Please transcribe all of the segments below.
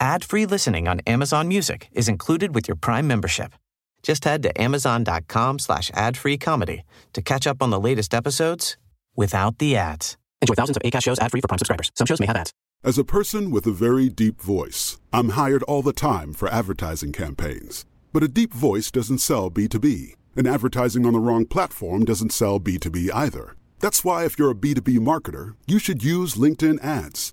Ad-free listening on Amazon Music is included with your Prime membership. Just head to amazon.com slash ad-free comedy to catch up on the latest episodes without the ads. Enjoy thousands of ACAST shows ad-free for Prime subscribers. Some shows may have ads. As a person with a very deep voice, I'm hired all the time for advertising campaigns. But a deep voice doesn't sell B2B, and advertising on the wrong platform doesn't sell B2B either. That's why if you're a B2B marketer, you should use LinkedIn ads.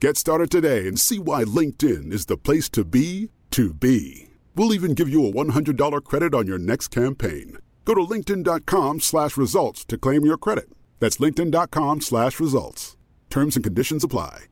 Get started today and see why LinkedIn is the place to be to be. We'll even give you a $100 credit on your next campaign. Go to linkedin.com slash results to claim your credit. That's linkedin.com slash results. Terms and conditions apply.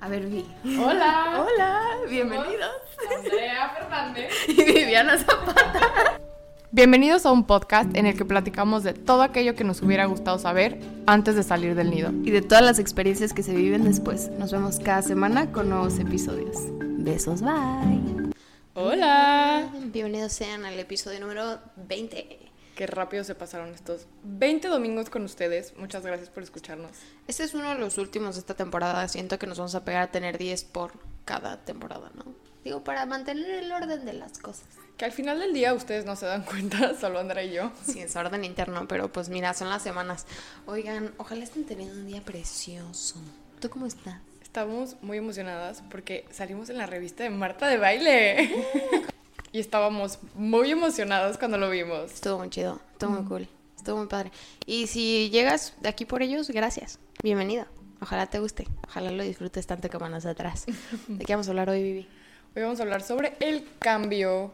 A ver, Vi. Hola. Hola, bienvenidos. Andrea Fernández. Y Viviana Zapata. Bienvenidos a un podcast en el que platicamos de todo aquello que nos hubiera gustado saber antes de salir del nido. Y de todas las experiencias que se viven después. Nos vemos cada semana con nuevos episodios. Besos, bye. Hola. Bienvenidos sean al episodio número 20. Qué rápido se pasaron estos 20 domingos con ustedes. Muchas gracias por escucharnos. Este es uno de los últimos de esta temporada. Siento que nos vamos a pegar a tener 10 por cada temporada, ¿no? Digo, para mantener el orden de las cosas. Que al final del día ustedes no se dan cuenta, solo Andrea y yo. Sí, es orden interno, pero pues mira, son las semanas. Oigan, ojalá estén teniendo un día precioso. ¿Tú cómo estás? Estamos muy emocionadas porque salimos en la revista de Marta de Baile. y estábamos muy emocionadas cuando lo vimos. Estuvo muy chido, estuvo muy cool, estuvo muy padre. Y si llegas de aquí por ellos, gracias. Bienvenida. Ojalá te guste, ojalá lo disfrutes tanto como nosotras. ¿De qué vamos a hablar hoy, Vivi? Hoy vamos a hablar sobre el cambio,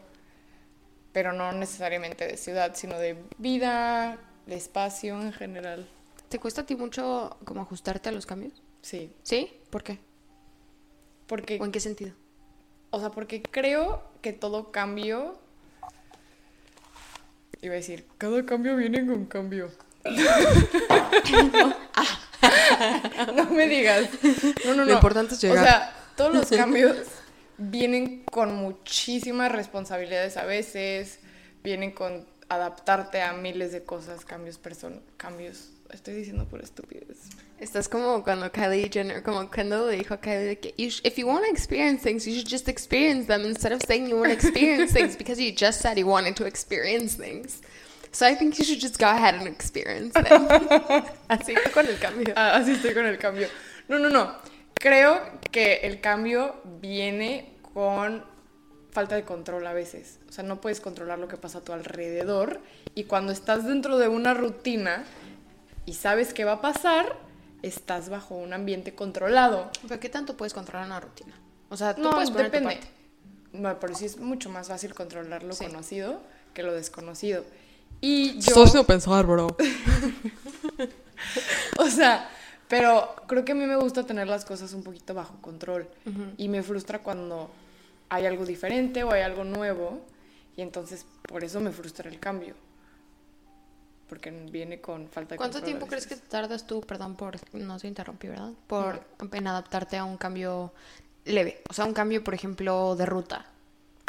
pero no necesariamente de ciudad, sino de vida, de espacio en general. ¿Te cuesta a ti mucho como ajustarte a los cambios? Sí, ¿Sí? ¿Por qué? porque, ¿O en qué sentido? o sea, porque creo que todo cambio, iba a decir, cada cambio viene con cambio. no me digas. No, no, no. Lo importante es llegar. O sea, todos los cambios vienen con muchísimas responsabilidades a veces, vienen con adaptarte a miles de cosas, cambios person cambios. Estoy diciendo por estupidez. Estás como cuando Kylie Jenner, como cuando le dijo a Kylie que you if you want to experience things, you should just experience them instead of saying you want to experience things because you just said you wanted to experience things. So I think you should just go ahead and experience them. Así con el cambio. Ah, así estoy con el cambio. No, no, no. Creo que el cambio viene con falta de control a veces. O sea, no puedes controlar lo que pasa a tu alrededor. Y cuando estás dentro de una rutina y sabes qué va a pasar, estás bajo un ambiente controlado. ¿Pero qué tanto puedes controlar una rutina? O sea, tú No, puedes poner tu depende. parte. No, pero sí es mucho más fácil controlar lo conocido que lo desconocido. Y yo... Sin pensar, bro. O sea, pero creo que a mí me gusta tener las cosas un poquito bajo control. Y me frustra cuando hay algo diferente o hay algo nuevo. Y entonces por eso me frustra el cambio. Porque viene con falta de ¿Cuánto tiempo crees que tardas tú, perdón por, no se interrumpí, ¿verdad? Por en adaptarte a un cambio leve. O sea, un cambio, por ejemplo, de ruta.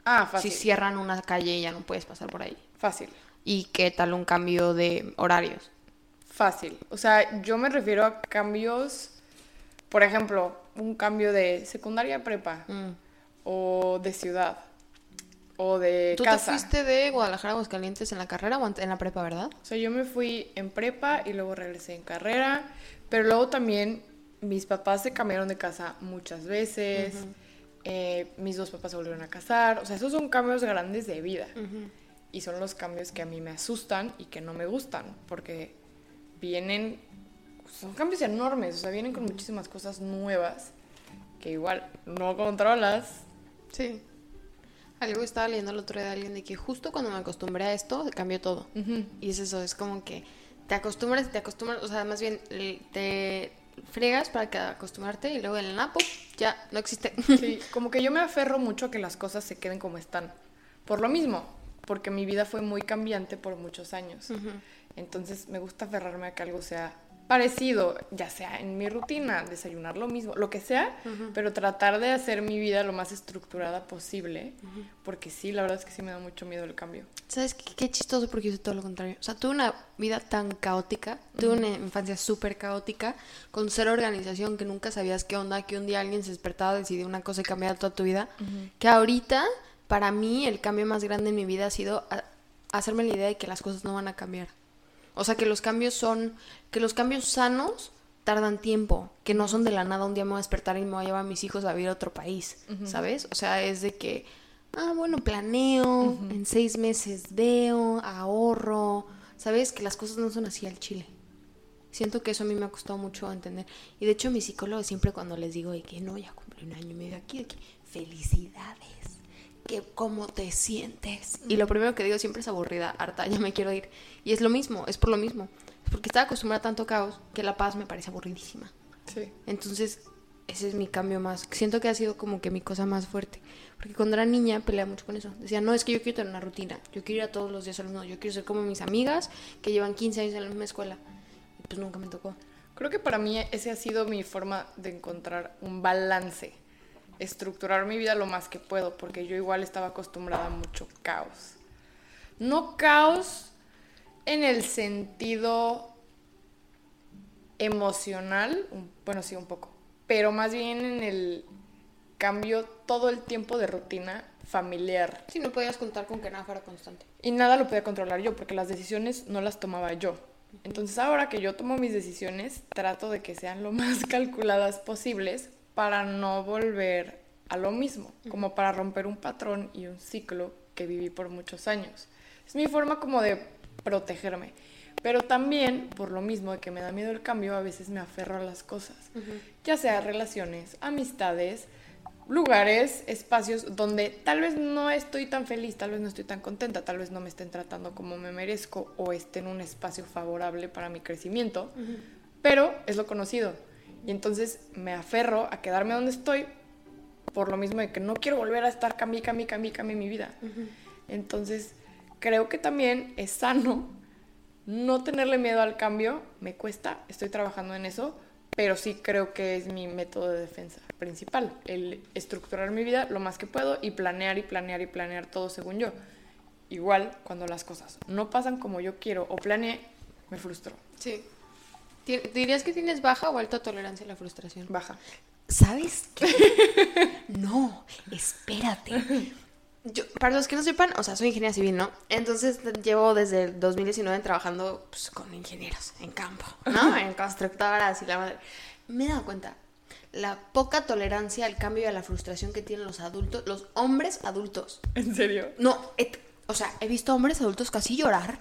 Ah, fácil. Si cierran una calle ya no puedes pasar por ahí. Fácil. ¿Y qué tal un cambio de horarios? Fácil. O sea, yo me refiero a cambios, por ejemplo, un cambio de secundaria a prepa. Mm. O de ciudad. O de ¿Tú casa. te fuiste de Guadalajara a Aguascalientes en la carrera o en la prepa, verdad? O sea, yo me fui en prepa y luego regresé en carrera, pero luego también mis papás se cambiaron de casa muchas veces. eh, mis dos papás se volvieron a casar, o sea, esos son cambios grandes de vida. Y son los cambios que a mí me asustan y que no me gustan, porque vienen, son cambios enormes, o sea, vienen con muchísimas cosas nuevas que igual no controlas. Sí. Algo estaba leyendo el otro día de alguien de que justo cuando me acostumbré a esto, cambió todo. Y es eso, es como que te acostumbras, te acostumbras, o sea, más bien te fregas para que acostumbrarte y luego el napo ya no existe. Sí, como que yo me aferro mucho a que las cosas se queden como están. Por lo mismo, porque mi vida fue muy cambiante por muchos años. Entonces me gusta aferrarme a que algo sea parecido, ya sea en mi rutina, desayunar lo mismo, lo que sea, pero tratar de hacer mi vida lo más estructurada posible, porque sí, la verdad es que sí me da mucho miedo el cambio. ¿Sabes qué, qué chistoso? Porque yo hice todo lo contrario. O sea, tuve una vida tan caótica, tuve una infancia súper caótica, con cero organización, que nunca sabías qué onda, que un día alguien se despertaba, decidió una cosa y cambiaba toda tu vida. Que ahorita, para mí, el cambio más grande en mi vida ha sido hacerme la idea de que las cosas no van a cambiar. O sea, que los cambios son, que los cambios sanos tardan tiempo, que no son de la nada, un día me voy a despertar y me voy a llevar a mis hijos a vivir a otro país, ¿sabes? O sea, es de que, ah, bueno, planeo, en seis meses veo, ahorro, ¿sabes? Que las cosas no son así al chile. Siento que eso a mí me ha costado mucho entender. Y de hecho, mi psicólogo siempre cuando les digo de que no, ya cumplí un año y medio aquí, de que felicidades, que cómo te sientes. Y lo primero que digo siempre es aburrida, harta, ya me quiero ir. Y es lo mismo, es por lo mismo. Es porque estaba acostumbrada a tanto caos que la paz me parece aburridísima. Sí. Entonces, ese es mi cambio más. Siento que ha sido como que mi cosa más fuerte. Porque cuando era niña peleaba mucho con eso. Decía, no, es que yo quiero tener una rutina. Yo quiero ir a todos los días al mismo. Yo quiero ser como mis amigas que llevan 15 años en la misma escuela. Y pues nunca me tocó. Creo que para mí ese ha sido mi forma de encontrar un balance, estructurar mi vida lo más que puedo, porque yo igual estaba acostumbrada a mucho caos. No caos en el sentido emocional, bueno, sí, un poco, pero más bien en el cambio todo el tiempo de rutina familiar. Si no podías contar con que nada fuera constante. Y nada lo podía controlar yo, porque las decisiones no las tomaba yo. Entonces ahora que yo tomo mis decisiones, trato de que sean lo más calculadas posibles para no volver a lo mismo, como para romper un patrón y un ciclo que viví por muchos años. Es mi forma como de protegerme. Pero también, por lo mismo de que me da miedo el cambio, a veces me aferro a las cosas. Ya sea relaciones, amistades, lugares, espacios donde tal vez no estoy tan feliz, tal vez no estoy tan contenta, tal vez no me estén tratando como me merezco o esté en un espacio favorable para mi crecimiento, pero es lo conocido. Y entonces me aferro a quedarme donde estoy por lo mismo de que no quiero volver a estar cambie, cambie, cambie, cambie mi vida. Entonces, creo que también es sano no tenerle miedo al cambio. Me cuesta, estoy trabajando en eso, pero sí creo que es mi método de defensa principal, el estructurar mi vida lo más que puedo y planear y planear y planear todo según yo. Igual, cuando las cosas no pasan como yo quiero o planeé, me frustro. Sí. ¿Dirías que tienes baja o alta tolerancia a la frustración? Baja. ¿Sabes qué? no, espérate. Yo, para los que no sepan, o sea, soy ingeniera civil, ¿no? Entonces llevo desde el 2019 trabajando pues, con ingenieros en campo, ¿no? En constructoras y la madre. Me he dado cuenta la poca tolerancia al cambio y a la frustración que tienen los adultos, los hombres adultos. ¿En serio? No, et- o sea, he visto hombres adultos casi llorar.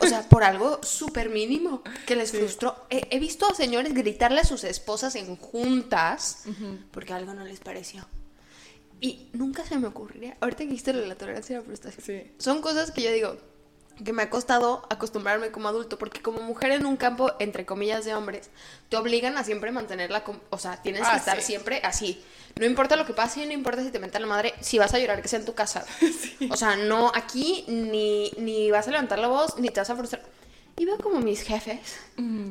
O sea, por algo súper mínimo que les frustró. He, he visto a señores gritarle a sus esposas en juntas porque algo no les pareció. Y nunca se me ocurriría. Ahorita que de la tolerancia a la frustración. Sí. Son cosas que yo digo que me ha costado acostumbrarme como adulto, porque como mujer en un campo, entre comillas, de hombres, te obligan a siempre mantenerla, o sea, tienes Ah, que estar sí. siempre así. No importa lo que pase, no importa si te menta la madre, si vas a llorar, que sea en tu casa. O sea, no aquí ni, ni vas a levantar la voz, ni te vas a frustrar. Y veo como mis jefes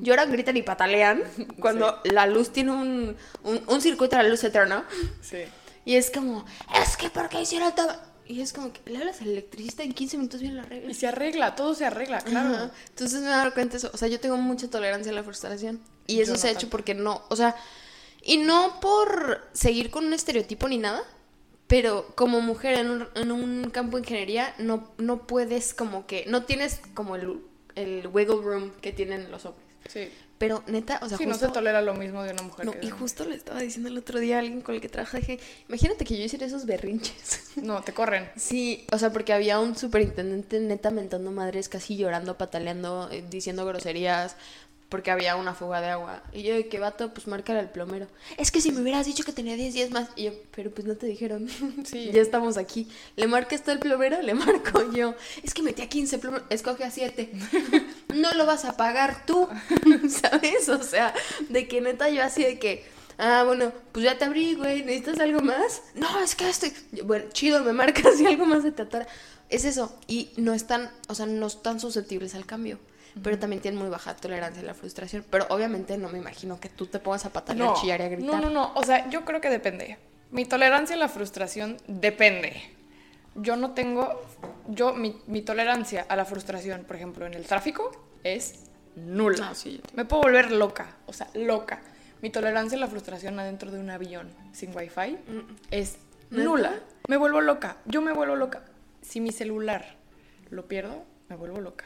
lloran, gritan y patalean cuando la luz tiene un, un, un circuito de la luz eterna. Sí. Y es como, es que porque hicieron todo. Y es como que le hablas al electricista y en 15 minutos viene la regla. Y se arregla, todo se arregla, claro. Ajá. Entonces me he dado cuenta de eso. O sea, yo tengo mucha tolerancia a la frustración. Y Yo eso no se ha hecho porque no, o sea, y no por seguir con un estereotipo ni nada, pero como mujer en un, en un campo de ingeniería no, no puedes como que, no tienes como el, el wiggle room que tienen los hombres. Sí. Pero neta, o sea, Sí, no justo... se tolera lo mismo de una mujer No, que de y justo le estaba diciendo el otro día a alguien con el que trabaja, dije, imagínate que yo hiciera esos berrinches. No, te corren. Sí, o sea, porque había un superintendente neta mentando madres, casi llorando, pataleando, eh, diciendo groserías, porque había una fuga de agua. Y yo, de que vato, pues márcale al plomero. Es que si me hubieras dicho que tenía 10 días más. Y yo, pero pues no te dijeron. Sí. ya estamos aquí. ¿Le marcas tú el plomero? Le marco yo. Es que metí a 15 plomeros, escoge a 7. no lo vas a pagar tú, ¿sabes? O sea, de que neta yo así de que. Ah, bueno, pues ya te abrí, güey. ¿Necesitas algo más? No, es que estoy. Bueno, chido, me marcas si algo más se te atora. Es eso. Y no están, o sea, no están susceptibles al cambio. Pero también tienen muy baja tolerancia a la frustración. Pero obviamente no me imagino que tú te pongas a patalear, chillar y a gritar. No, no, no. O sea, yo creo que depende. Mi tolerancia a la frustración depende. Yo no tengo. Yo, mi, mi tolerancia a la frustración, por ejemplo, en el tráfico, es nula. Ah, sí, Me puedo volver loca. O sea, loca. Mi tolerancia a la frustración adentro de un avión sin wifi es Mm. ¿Neta? nula. Me vuelvo loca. Yo me vuelvo loca. Si mi celular lo pierdo, me vuelvo loca.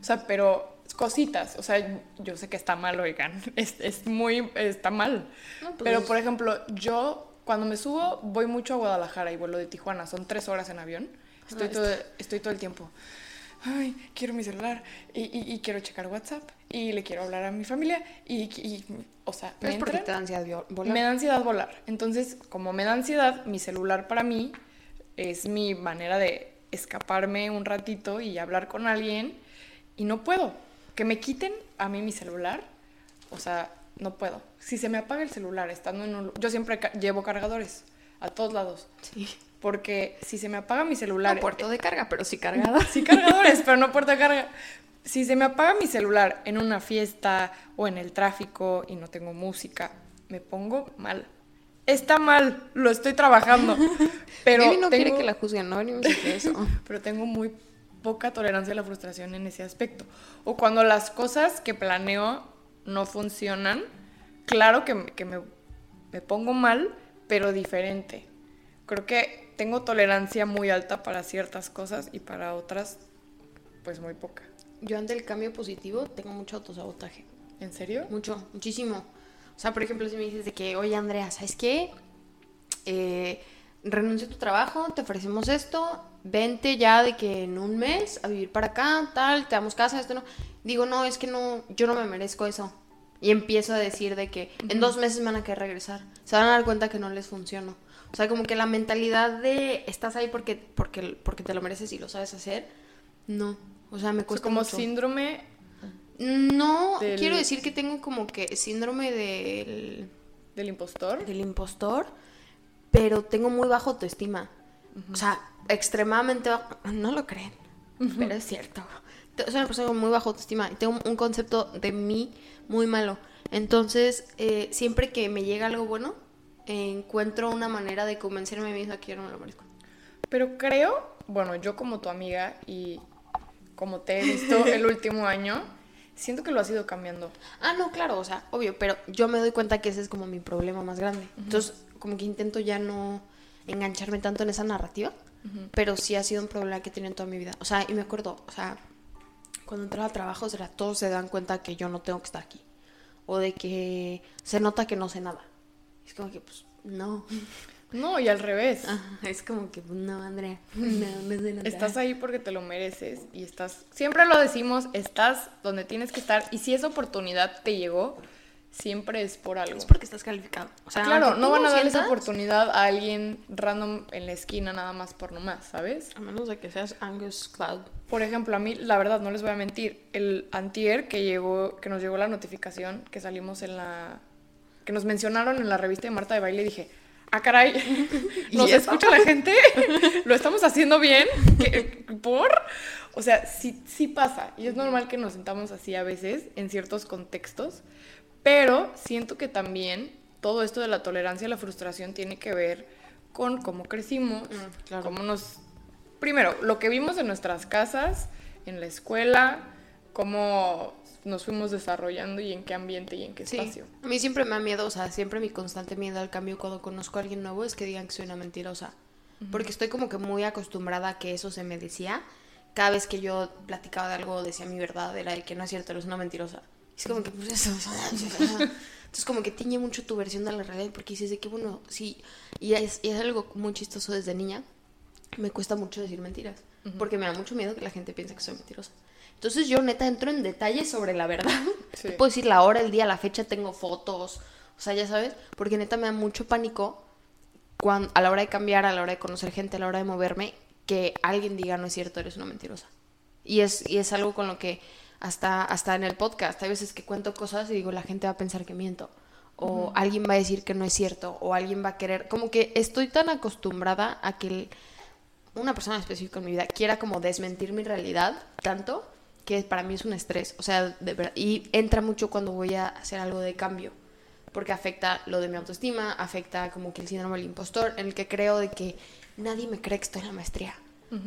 O sea, pero cositas. O sea, yo sé que está mal, oigan. Es, es muy. Está mal. No, pues pero, por ejemplo, yo cuando me subo voy mucho a Guadalajara y vuelo de Tijuana. Son tres horas en avión. Estoy, Ah, todo, estoy todo el tiempo. Ay, quiero mi celular y, y- y quiero checar WhatsApp y le quiero hablar a mi familia y, y- o sea, me porque te da ansiedad volar. me da ansiedad volar. Entonces, como me da ansiedad, mi celular para mí es mi manera de escaparme un ratito y hablar con alguien y no puedo. Que me quiten a mí mi celular, o sea, no puedo. Si se me apaga el celular estando en un... Yo siempre ca- llevo cargadores a todos lados. Sí. Porque si se me apaga mi celular... No puerto de carga, pero sí cargada. Sí, cargadores, pero no puerta de carga. Si se me apaga mi celular en una fiesta o en el tráfico y no tengo música, me pongo mal. Está mal, lo estoy trabajando. Pero Vivi no quiere que la juzguen, no a hacer eso. pero tengo muy poca tolerancia a la frustración en ese aspecto. O cuando las cosas que planeo no funcionan, claro que, me- que me, me pongo mal, pero diferente. Creo que tengo tolerancia muy alta para ciertas cosas y para otras, pues muy poca. Yo ante el cambio positivo tengo mucho autosabotaje. ¿En serio? Mucho, muchísimo. O sea, por ejemplo, si me dices de que, oye, Andrea, ¿sabes qué? Eh, renuncio a tu trabajo, te ofrecemos esto, vente ya de que en un mes a vivir para acá, tal, te damos casa, esto no. Digo, no, es que no, yo no me merezco eso. Y empiezo a decir de que en dos meses me van a querer regresar. Se van a dar cuenta que no les funciono. O sea, como que la mentalidad de estás ahí porque, porque, porque te lo mereces y lo sabes hacer, no. O sea, me O sea, cuesta como mucho. síndrome No, del- quiero decir que tengo como que síndrome del, del impostor. del impostor, pero tengo muy bajo autoestima. O sea, extremadamente bajo. No lo creen, pero es cierto. Soy una persona con muy bajo autoestima y tengo un concepto de mí muy malo. Entonces, eh, siempre que me llega algo bueno, eh, encuentro una manera de convencerme a mí misma que yo no me lo merezco. Pero creo, bueno, yo como tu amiga y como te he visto el último año, siento que lo has ido cambiando. Ah, no, claro, o sea, obvio, pero yo me doy cuenta que ese es como mi problema más grande. Entonces, como que intento ya no engancharme tanto en esa narrativa, pero sí ha sido un problema que he tenido en toda mi vida. O sea, y me acuerdo, o sea, cuando entraba a trabajo, o sea, todos se dan cuenta que yo no tengo que estar aquí. O de que se nota que no sé nada. Es como que, pues, no. No, y al revés. Ajá, es como que, pues, no, Andrea, no, no sé nada. Estás ahí porque te lo mereces y estás, siempre lo decimos, estás donde tienes que estar y si esa oportunidad te llegó, siempre es por algo. Es porque estás calificado. O sea, claro, no van a dar esa oportunidad a alguien random en la esquina nada más por nomás, ¿sabes? A menos de que seas Angus Cloud. Por ejemplo, a mí, la verdad, no les voy a mentir, el antier que llegó, que nos llegó la notificación que salimos en la, que nos mencionaron en la revista de Marta de Baile, dije, ah, caray, ¿Y ¿nos escucha la gente? ¿Lo estamos haciendo bien? ¿Qué- ¿Por? O sea, sí, sí pasa, y es normal que nos sentamos así a veces, en ciertos contextos, pero siento que también todo esto de la tolerancia a la frustración tiene que ver con cómo crecimos, Mm, claro. cómo nos primero, lo que vimos en nuestras casas, en la escuela, cómo nos fuimos desarrollando y en qué ambiente y en qué Sí, espacio. a mí siempre me da miedo, o sea, siempre mi constante miedo al cambio cuando conozco a alguien nuevo es que digan que soy una mentirosa. Porque estoy como que muy acostumbrada a que eso se me decía. Cada vez que yo platicaba de algo, decía mi verdad, era de que no es cierto, eres una mentirosa. Es como que, pues eso. Entonces, como que tiñe mucho tu versión de la realidad porque dices de que, bueno, sí. Y es, y es algo muy chistoso desde niña. Me cuesta mucho decir mentiras. Porque me da mucho miedo que la gente piense que soy mentirosa. Entonces yo neta entro en detalles sobre la verdad. Sí. Puedo decir la hora, el día, la fecha, tengo fotos. O sea, ya sabes, porque neta me da mucho pánico cuando, a la hora de cambiar, a la hora de conocer gente, a la hora de moverme, que alguien diga no es cierto, eres una mentirosa. Y es, y es algo con lo que hasta, hasta en el podcast, hay veces que cuento cosas y digo, la gente va a pensar que miento. O alguien va a decir que no es cierto, o alguien va a querer, como que estoy tan acostumbrada a que el- una persona específica en mi vida quiera como desmentir mi realidad tanto que para mí es un estrés. O sea, de verdad, y entra mucho cuando voy a hacer algo de cambio porque afecta lo de mi autoestima, afecta como que el síndrome del impostor, en el que creo de que nadie me cree que estoy en la maestría,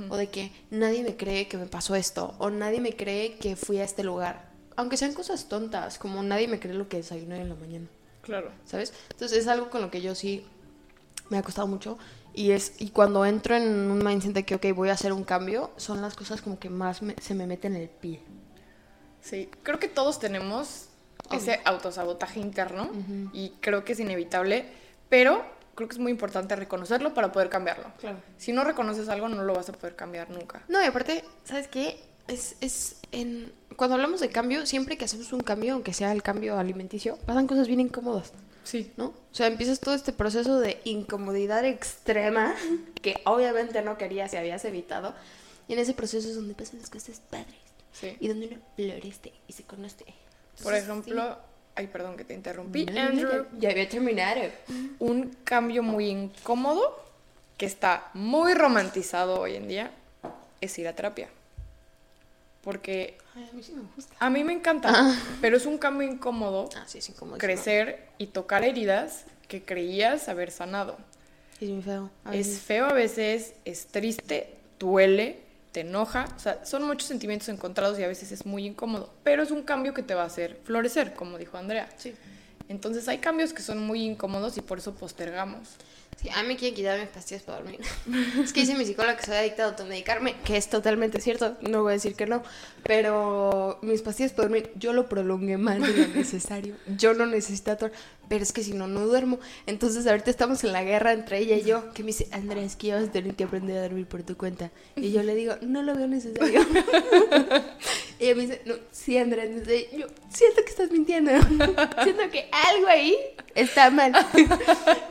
o de que nadie me cree que me pasó esto, o nadie me cree que fui a este lugar, aunque sean cosas tontas, como nadie me cree lo que desayuné en la mañana, Claro. ¿sabes? Entonces es algo con lo que yo sí me ha costado mucho y es y cuando entro en un mindset de que ok voy a hacer un cambio son las cosas como que más me- se me meten en el pie. Sí, creo que todos tenemos ese autosabotaje interno y creo que es inevitable, pero creo que es muy importante reconocerlo para poder cambiarlo. Claro. Si no reconoces algo, no lo vas a poder cambiar nunca. No, y aparte, ¿sabes qué? Es, es en... Cuando hablamos de cambio, siempre que hacemos un cambio, aunque sea el cambio alimenticio, pasan cosas bien incómodas, Sí. ¿no? O sea, empiezas todo este proceso de incomodidad extrema que obviamente no querías y habías evitado. Y en ese proceso es donde pasan las cosas padres. Sí. Y donde uno florece y se conoce. Por Entonces, ejemplo, ay, perdón que te interrumpí. No, Andrew, ya- ya había terminado. un cambio muy incómodo que está muy romantizado hoy en día es ir a terapia. Porque Ay, a mí sí me gusta. a mí me encanta, pero es un cambio incómodo Ah, sí, es incómodo. crecer y tocar heridas que creías haber sanado. Es muy feo. a Es feo a veces, es triste, duele, te enoja, o sea, son muchos sentimientos encontrados y a veces es muy incómodo, pero es un cambio que te va a hacer florecer, como dijo Andrea. Sí. Entonces hay cambios que son muy incómodos y por eso postergamos. Sí, a mí me quieren quitar mis pastillas para dormir. es que dice mi psicóloga que soy adicta a automedicarme, que es totalmente cierto, no voy a decir que no, pero mis pastillas para dormir yo lo prolongué más de lo necesario. Yo no necesito pero es que si no, no duermo. Entonces ahorita estamos en la guerra entre ella y yo, que me dice, Andrea, es que ya vas a tener que aprender a dormir por tu cuenta. Y yo le digo, no lo veo necesario. y ella me dice, no, sí, Andrea, es necesario". yo siento que estás mintiendo. siento que algo ahí está mal.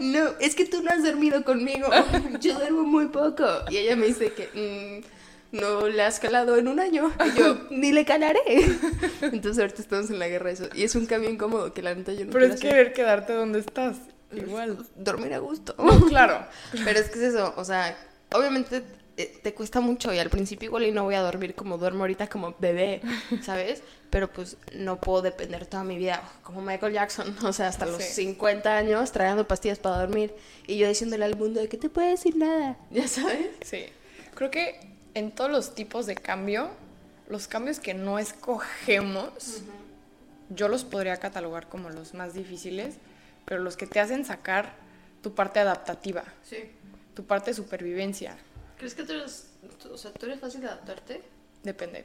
no, es que tú no has dormido conmigo. Yo duermo muy poco. Y ella me dice que mm, no le has calado en un año. Y yo, ni le calaré. Entonces ahorita estamos en la guerra de eso. Y es un cambio incómodo que la neta yo no Pero es hacer. querer quedarte donde estás. Igual. Dormir a gusto. Claro. Pero es que es eso, o sea, obviamente te cuesta mucho y al principio igual y no voy a dormir como duermo ahorita como bebé, ¿sabes? Pero pues no puedo depender toda mi vida como Michael Jackson, o sea, hasta los Sí. 50 años tragando pastillas para dormir y yo diciéndole al mundo de que te puede decir nada, ya sabes. Sí. Creo que en todos los tipos de cambio, los cambios que no escogemos, yo los podría catalogar como los más difíciles, pero los que te hacen sacar tu parte adaptativa, Sí. tu parte de supervivencia. ¿Crees que tú eres, o sea, tú eres fácil de adaptarte? Depende.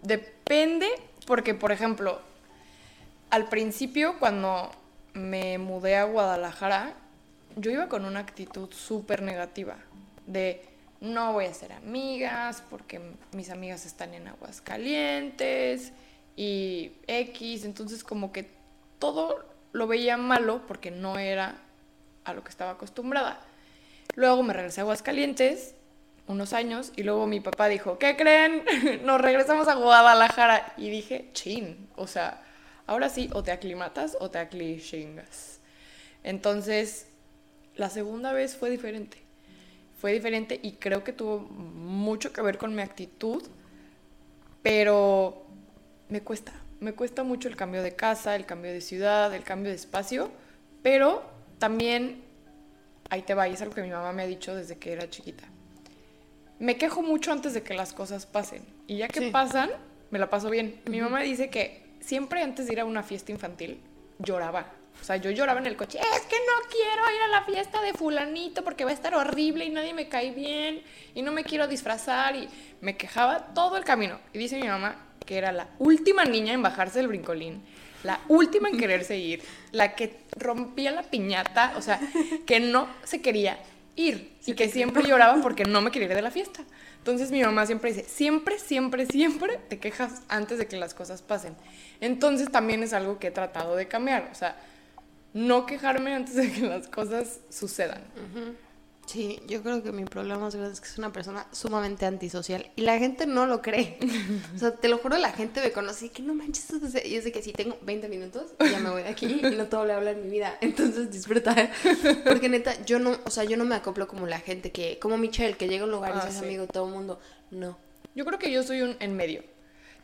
Depende porque, por ejemplo, al principio cuando me mudé a Guadalajara, yo iba con una actitud súper negativa de no voy a ser amigas porque mis amigas están en Aguascalientes y X, entonces como que todo lo veía malo porque no era a lo que estaba acostumbrada. Luego me regresé a Aguascalientes unos años y luego mi papá dijo, ¿qué creen? Nos regresamos a Guadalajara. Y dije, chin, o sea, ahora sí, o te aclimatas o te aclichingas. Entonces, la segunda vez fue diferente. Fue diferente y creo que tuvo mucho que ver con mi actitud, pero me cuesta. Me cuesta mucho el cambio de casa, el cambio de ciudad, el cambio de espacio, pero también, ahí te va, y es algo que mi mamá me ha dicho desde que era chiquita. Me quejo mucho antes de que las cosas pasen, y ya que Sí. pasan, me la paso bien. Mi mamá dice que siempre antes de ir a una fiesta infantil, lloraba. O sea, yo lloraba en el coche, es que no quiero ir a la fiesta de fulanito porque va a estar horrible y nadie me cae bien y no me quiero disfrazar y me quejaba todo el camino. Y dice mi mamá que era la última niña en bajarse del brincolín, la última en quererse ir, la que rompía la piñata, o sea, que no se quería ir y que siempre lloraba porque no me quería ir de la fiesta. Entonces mi mamá siempre dice, siempre, siempre, siempre te quejas antes de que las cosas pasen. Entonces también es algo que he tratado de cambiar, o sea, no quejarme antes de que las cosas sucedan. Sí, yo creo que mi problema más grande es que soy una persona sumamente antisocial y la gente no lo cree. O sea, te lo juro, la gente me conoce y que no manches. sea, Yo sé que si tengo 20 minutos, ya me voy de aquí y no todo le habla en mi vida. Entonces disfrutar. Porque neta, yo no, o sea, yo no me acoplo como la gente que, como Michelle, que llega a un lugar y Ah, es sí. amigo de todo el mundo. No. Yo creo que yo soy un en medio.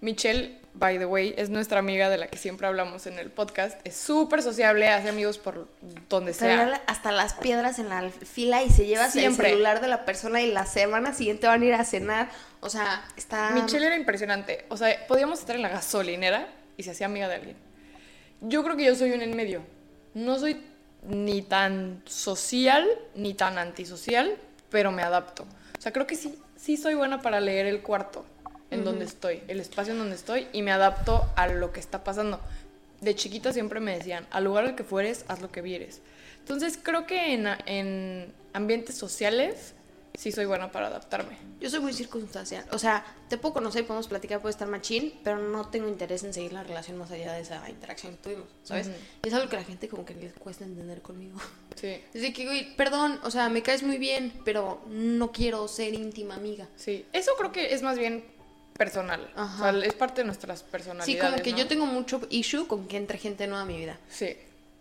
Michelle, by the way, es nuestra amiga de la que siempre hablamos en el podcast. Es súper sociable, hace amigos por donde Traerá sea. hasta las piedras en la fila y se lleva Siempre. el celular de la persona y la semana siguiente van a ir a cenar. O sea, está... Michelle era impresionante. O sea, podíamos estar en la gasolinera y se hacía amiga de alguien. Yo creo que yo soy un en medio. No soy ni tan social ni tan antisocial, pero me adapto. O sea, creo que sí, sí soy buena para leer el cuarto en donde estoy, el espacio en donde estoy y me adapto a lo que está pasando. De chiquita siempre me decían, al lugar al que fueres, haz lo que vieres. Entonces creo que en, en ambientes sociales sí soy buena para adaptarme. Yo soy muy circunstancial. O sea, te puedo conocer, podemos platicar, puede estar machín, pero no tengo interés en seguir la relación más allá de esa interacción que tuvimos, ¿sabes? Ujú. Es algo que a la gente como que les cuesta entender conmigo. Sí. Es de que, güey, perdón, o sea, me caes muy bien, pero no quiero ser íntima amiga. Sí, eso creo que es más bien personal. Ajá. O sea, es parte de nuestras personalidades. Sí, como que ¿no? yo tengo mucho issue con que entre gente nueva a mi vida. Sí.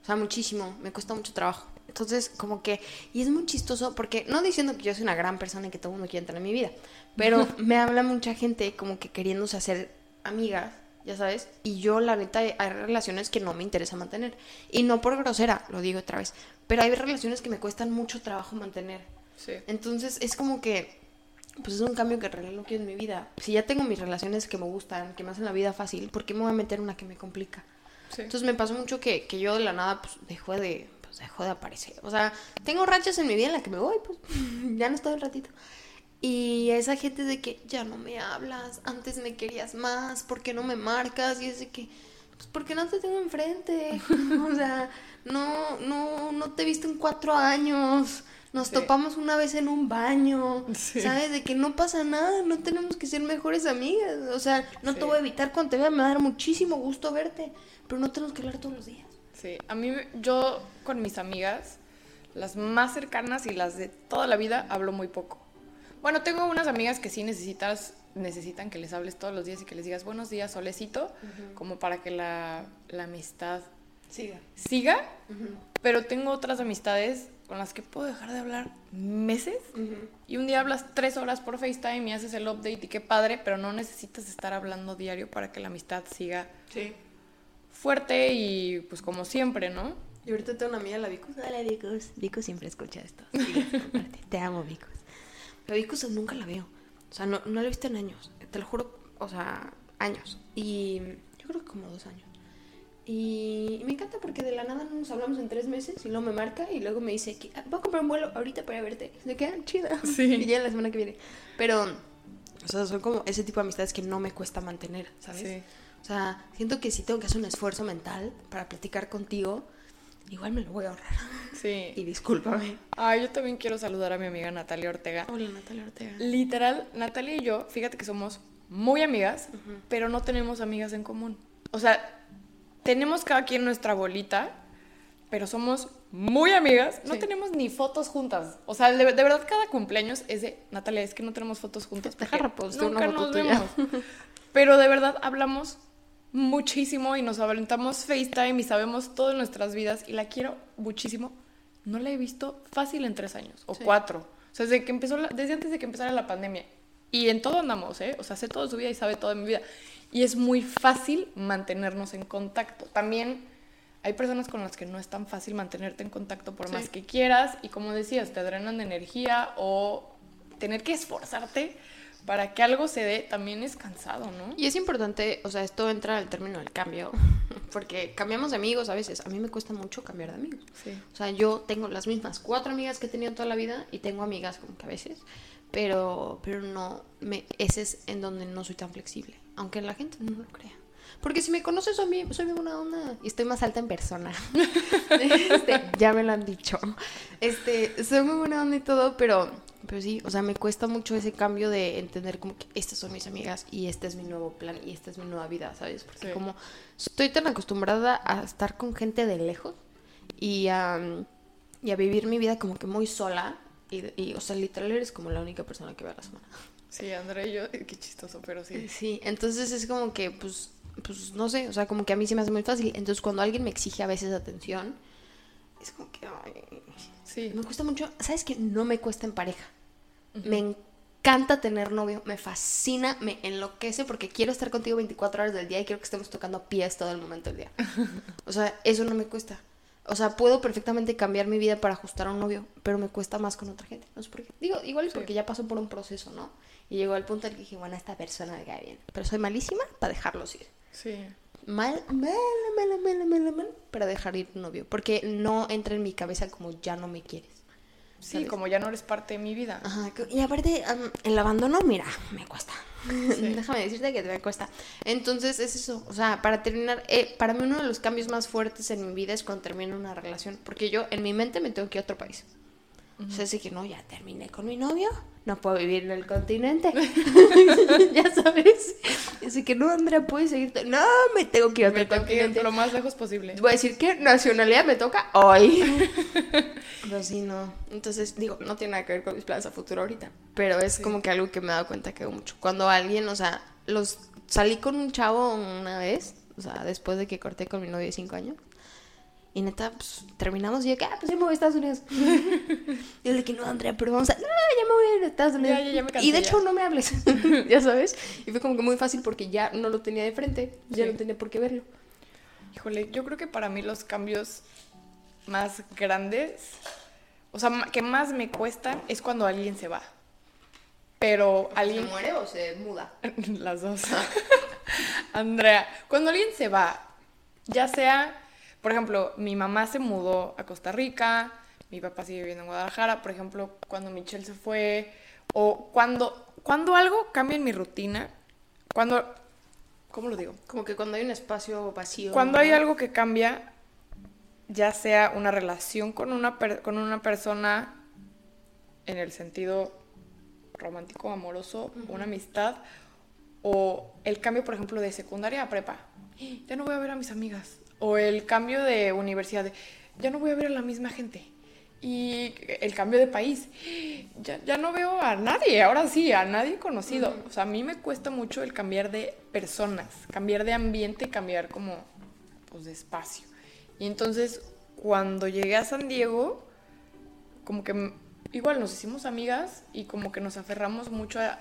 O sea, muchísimo, me cuesta mucho trabajo. Entonces, como que, y es muy chistoso porque no diciendo que yo soy una gran persona y que todo el mundo quiere entrar en mi vida, pero me habla mucha gente como que queriéndose hacer amigas, ya sabes, y yo la neta hay relaciones que no me interesa mantener. Y no por grosera, lo digo otra vez, pero hay relaciones que me cuestan mucho trabajo mantener. Sí. Entonces, es como que, pues es un cambio que en realidad no quiero en mi vida. Si ya tengo mis relaciones que me gustan, que me hacen la vida fácil, ¿por qué me voy a meter en una que me complica? Sí. Entonces me pasó mucho que, que yo de la nada pues dejó de, pues, dejó de aparecer. O sea, tengo rachas en mi vida en la que me voy, pues ya no estoy un ratito. Y esa gente de que ya no me hablas, antes me querías más, ¿por qué no me marcas? Y es de que, pues porque no te tengo enfrente. o sea, no, no, no te he visto en cuatro años. Nos Sí. topamos una vez en un baño, Sí. ¿sabes? De que no pasa nada, no tenemos que ser mejores amigas. O sea, no Sí. te voy a evitar cuando te vea, me va a dar muchísimo gusto verte, pero no tenemos que hablar todos los días. Sí. A mí, yo con mis amigas, las más cercanas y las de toda la vida, hablo muy poco. Bueno, tengo unas amigas que sí necesitas, necesitan que les hables todos los días y que les digas buenos días, solecito, como para que la, la amistad Siga. siga. Pero tengo otras amistades con las que puedo dejar de hablar meses y un día hablas tres horas por FaceTime y haces el update y qué padre, pero no necesitas estar hablando diario para que la amistad siga Sí. fuerte y pues como siempre, ¿no? Y ahorita tengo una amiga, la Vicus. Hola, Vicus. Vicus siempre escucha esto. Te amo, Vicus. Pero Vicus nunca la veo. O sea, no, no la he visto en años. Te lo juro, o sea, años. Y yo creo que como dos años. Y me encanta porque de la nada no nos hablamos en tres meses y luego me marca y luego me dice que "Ah, voy a comprar un vuelo ahorita para verte. Se queda chida. Sí. Y ya la semana que viene. Pero, o sea, son como ese tipo de amistades que no me cuesta mantener, ¿sabes? Sí. O sea, siento que si tengo que hacer un esfuerzo mental para platicar contigo, igual me lo voy a ahorrar. Sí. Y discúlpame. Ay, yo también quiero saludar a mi amiga Natalia Ortega. Hola, Natalia Ortega. Literal, Natalia y yo, fíjate que somos muy amigas, pero no tenemos amigas en común. O sea, tenemos cada quien nuestra bolita, pero somos muy amigas. No Sí. tenemos ni fotos juntas. O sea, de, de verdad, cada cumpleaños es de Natalia, es que no tenemos fotos juntas. Porque reposteo nunca nos vemos. Pero de verdad hablamos muchísimo y nos aventamos FaceTime y sabemos todo de nuestras vidas y la quiero muchísimo. No la he visto fácil en tres años o Sí. cuatro. O sea, desde, que empezó la- desde antes de que empezara la pandemia. Y en todo andamos, ¿eh? O sea, sé todo de su vida y sabe todo de mi vida. Y es muy fácil mantenernos en contacto. También hay personas con las que no es tan fácil mantenerte en contacto por Sí. más que quieras. Y como decías, te drenan de energía o tener que esforzarte para que algo se dé también es cansado, ¿no? Y es importante, o sea, esto entra al término del cambio, porque cambiamos de amigos a veces. A mí me cuesta mucho cambiar de amigos. Sí. O sea, yo tengo las mismas cuatro amigas que he tenido toda la vida y tengo amigas como que a veces, pero, pero no, me, ese es en donde no soy tan flexible, aunque la gente no lo crea. Porque si me conoces, soy, mi- soy muy buena onda y estoy más alta en persona. Este, ya me lo han dicho. Este, soy muy buena onda y todo, pero, pero sí, o sea, me cuesta mucho ese cambio de entender como que estas son mis amigas y este es mi nuevo plan y esta es mi nueva vida, ¿sabes? Porque Sí. como estoy tan acostumbrada a estar con gente de lejos y a, y a vivir mi vida como que muy sola. Y, y, o sea, literal eres como la única persona que ve a la semana. Sí, Andrea y yo, eh, qué chistoso, pero sí. Sí, entonces es como que, pues, pues, no sé, o sea, como que a mí se me hace muy fácil. Entonces, cuando alguien me exige a veces atención, es como que, ay, Sí. me cuesta mucho. ¿Sabes qué? No me cuesta en pareja. Me encanta tener novio, me fascina, me enloquece porque quiero estar contigo 24 horas del día y quiero que estemos tocando pies todo el momento del día. O sea, eso no me cuesta. O sea, puedo perfectamente cambiar mi vida para ajustar a un novio, pero me cuesta más con otra gente. No sé por qué. Digo, igual es porque ya pasó por un proceso, ¿no? Y llegó al punto en que dije, bueno, esta persona me cae bien. Pero soy malísima para dejarlos ir. Sí. Mal, mal, mal, mal, mal, mal, para dejar ir un novio. Porque no entra en mi cabeza como ya no me quieres. Sí, ¿sabes? como ya no eres parte de mi vida. Ajá, y aparte, am, el abandono, mira, me cuesta. Déjame decirte que me cuesta. Entonces, es eso. O sea, para terminar, eh, para mí uno de los cambios más fuertes en mi vida es cuando termino una relación. Porque yo, en mi mente, me tengo que ir a otro país. O sea, así que no, ya terminé con mi novio, no puedo vivir en el continente. ya sabes. Así que no, Andrea, puedes seguir. No, me tengo que ir a otro Me tengo que ir continente. lo más lejos posible. Voy a decir que nacionalidad me toca hoy. Pero sí, no. Entonces, digo, no tiene nada que ver con mis planes a futuro ahorita. Pero es como que algo que me he dado cuenta que hago mucho. Cuando alguien, o sea, los salí con un chavo una vez, o sea, después de que corté con mi novio de cinco años. Y neta, pues terminamos y yo que, ah, pues ya me voy a Estados Unidos. y de que no, Andrea, pero vamos a. No, ya me voy a ir a Estados Unidos. Ya, ya, ya me cansé, y de hecho, no me hables. ya sabes. Y fue como que muy fácil porque ya no lo tenía de frente. Ya Sí. no tenía por qué verlo. Híjole, yo creo que para mí los cambios más grandes, o sea, que más me cuestan es cuando alguien se va. Pero alguien... ¿Se muere o se muda? Las dos. Andrea, cuando alguien se va, ya sea, por ejemplo, mi mamá se mudó a Costa Rica, mi papá sigue viviendo en Guadalajara, por ejemplo, cuando Michelle se fue, o cuando, cuando algo cambia en mi rutina, cuando, ¿cómo lo digo? Como que cuando hay un espacio vacío. Cuando ¿no? hay algo que cambia, ya sea una relación con una, per- con una persona en el sentido romántico, amoroso, una amistad, o el cambio, por ejemplo, de secundaria a prepa. Ya no voy a ver a mis amigas. O el cambio de universidad, de, ya no voy a ver a la misma gente. Y el cambio de país, ya, ya no veo a nadie, ahora sí, a nadie conocido. O sea, a mí me cuesta mucho el cambiar de personas, cambiar de ambiente, cambiar como, pues, de espacio. Y entonces, cuando llegué a San Diego, como que igual nos hicimos amigas y como que nos aferramos mucho a-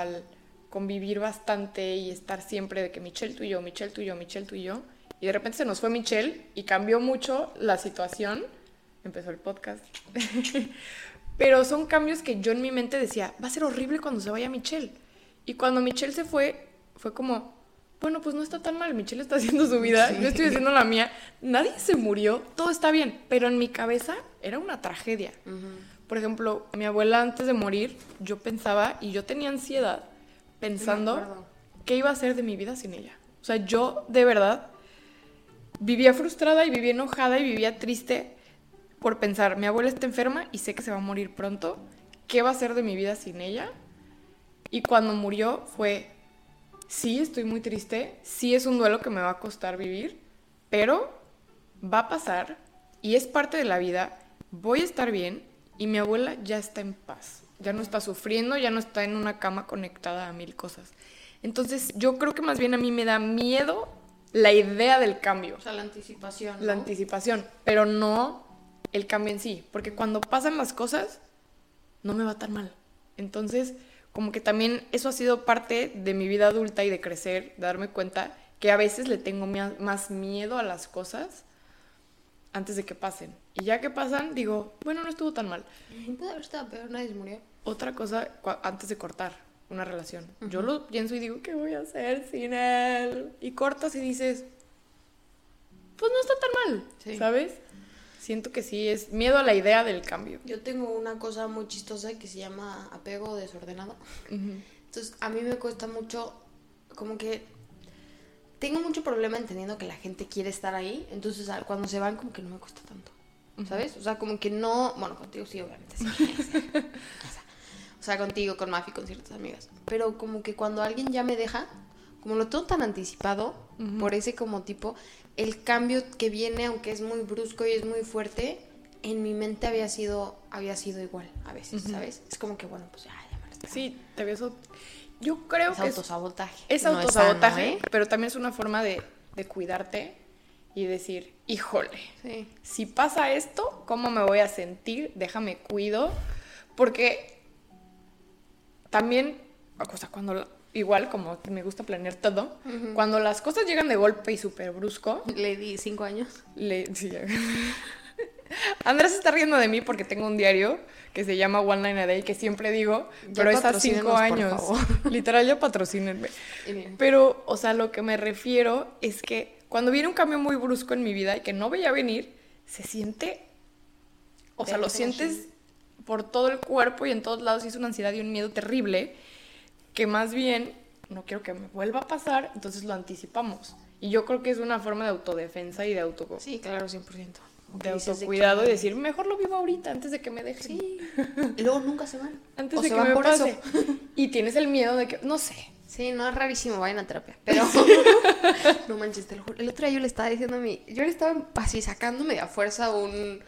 al convivir bastante y estar siempre de que Michelle tú y yo, Michelle tú y yo, Michelle tú y yo. Y de repente se nos fue Michelle y cambió mucho la situación. Empezó el podcast. Pero son cambios que yo en mi mente decía, va a ser horrible cuando se vaya Michelle. Y cuando Michelle se fue, fue como, bueno, pues no está tan mal, Michelle está haciendo su vida, yo estoy haciendo la mía, nadie se murió, todo está bien, pero en mi cabeza era una tragedia. Por ejemplo, mi abuela antes de morir, yo pensaba y yo tenía ansiedad pensando qué iba a hacer de mi vida sin ella. O sea, yo de verdad vivía frustrada y vivía enojada y vivía triste por pensar, mi abuela está enferma y sé que se va a morir pronto, ¿qué va a hacer de mi vida sin ella? Y cuando murió fue, sí, estoy muy triste, sí es un duelo que me va a costar vivir, pero va a pasar y es parte de la vida, voy a estar bien y mi abuela ya está en paz, ya no está sufriendo, ya no está en una cama conectada a mil cosas. Entonces yo creo que más bien a mí me da miedo la idea del cambio O sea, la anticipación. la anticipación, pero no el cambio en sí, porque cuando pasan las cosas no me va tan mal. Entonces, como que también eso ha sido parte de mi vida adulta y de crecer, de darme cuenta que a veces le tengo más miedo a las cosas antes de que pasen. Y ya que pasan, digo, bueno, no estuvo tan mal. Puede haber estado peor, nadie se murió. Otra cosa antes de cortar. Una relación. Yo lo pienso y digo, ¿qué voy a hacer sin él? Y cortas y dices, pues no está tan mal, Sí. ¿sabes? Siento que sí, es miedo a la idea del cambio. Yo tengo una cosa muy chistosa que se llama apego desordenado. Entonces, a mí me cuesta mucho, como que tengo mucho problema entendiendo que la gente quiere estar ahí. Entonces, al- cuando se van, como que no me cuesta tanto. ¿Sabes? O sea, como que no. Bueno, contigo sí, obviamente. Sí. o, sea, o sea, contigo, con Mafi, con ciertas amigas. Pero como que cuando alguien ya me deja, como lo tengo tan anticipado, por ese como tipo, el cambio que viene, aunque es muy brusco y es muy fuerte, en mi mente había sido, había sido igual a veces, ¿sabes? Es como que, bueno, pues ya, ya me lo. Sí, te ot- Yo creo Es que es, autosabotaje. es No autosabotaje, sano, ¿eh? pero también es una forma de, de cuidarte y decir, híjole, Sí. si pasa esto, ¿cómo me voy a sentir? Déjame cuido. Porque también, o sea, cuando, igual como me gusta planear todo, cuando las cosas llegan de golpe y súper brusco, Le di cinco años. le... sí. Andrés está riendo de mí porque tengo un diario que se llama One Line a Day, que siempre digo, Ya pero es a cinco años. Literal, ya patrocínenme. Pero, o sea, lo que me refiero es que cuando viene un cambio muy brusco en mi vida y que no veía venir, se siente, o sea, lo sientes. Por todo el cuerpo y en todos lados es una ansiedad y un miedo terrible que más bien no quiero que me vuelva a pasar, entonces lo anticipamos. Y yo creo que es una forma de autodefensa y de, auto, Sí, claro, 100%. de autocuidado y decir, mejor lo vivo ahorita antes de que me dejen. Sí. Y luego nunca se van. Antes O de se que van me por pase. eso. Y tienes el miedo de que, no sé, Sí, no es rarísimo, vayan a terapia. Pero no manches, te lo juro. El otro día yo le estaba diciendo a mi. Yo le estaba así sacándome de a fuerza un,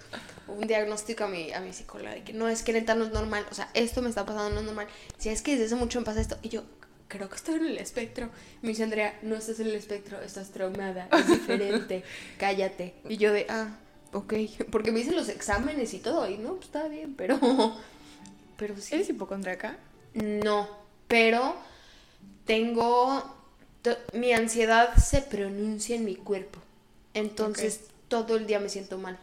un diagnóstico a mi, a mi psicóloga de que no es que neta no es normal. O sea, esto me está pasando, no es normal. Si es que desde hace mucho me pasa esto. Y yo creo que estoy en el espectro. Me dice Andrea, no estás en el espectro, estás traumada, es diferente, cállate. Y yo de, ah, ok. Porque me dicen los exámenes y todo. Y no, pues está bien, pero. Pero sí. ¿eres hipocondriaca? No, pero tengo... Mi ansiedad se pronuncia en mi cuerpo. Entonces todo el día me siento mal.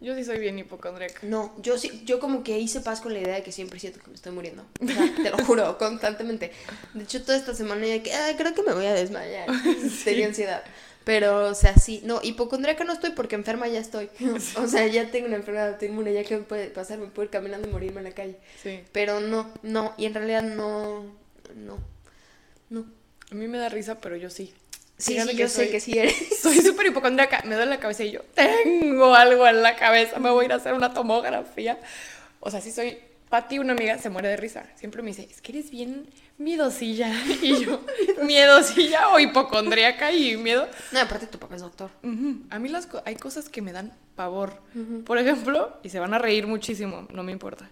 Yo sí soy bien hipocondriaca. No, yo sí, yo como que hice paz con la idea de que siempre siento que me estoy muriendo. O sea, te lo juro, constantemente. De hecho, toda esta semana ya que, "Ah, creo que me voy a desmayar. Tenía ansiedad. Pero, o sea, sí, no, hipocondríaca no estoy porque enferma ya estoy. O sea, ya tengo una enfermedad autoinmune, ya que me puede pasar, me puedo ir caminando y morirme en la calle. Sí. Pero no, no, y en realidad no, no, no. A mí me da risa, pero yo sí. Sí, yo soy- sé que sí eres. Soy súper hipocondriaca. Me duele la cabeza y yo tengo algo en la cabeza. Me voy a ir a hacer una tomografía. O sea, sí soy. Pati, una amiga, se muere de risa. Siempre me dice, es que eres bien miedosilla. Y yo, miedosilla o hipocondriaca y miedo. No, aparte tu papá es doctor. Ujú. A mí las co- hay cosas que me dan pavor. Por ejemplo, y se van a reír muchísimo, no me importa.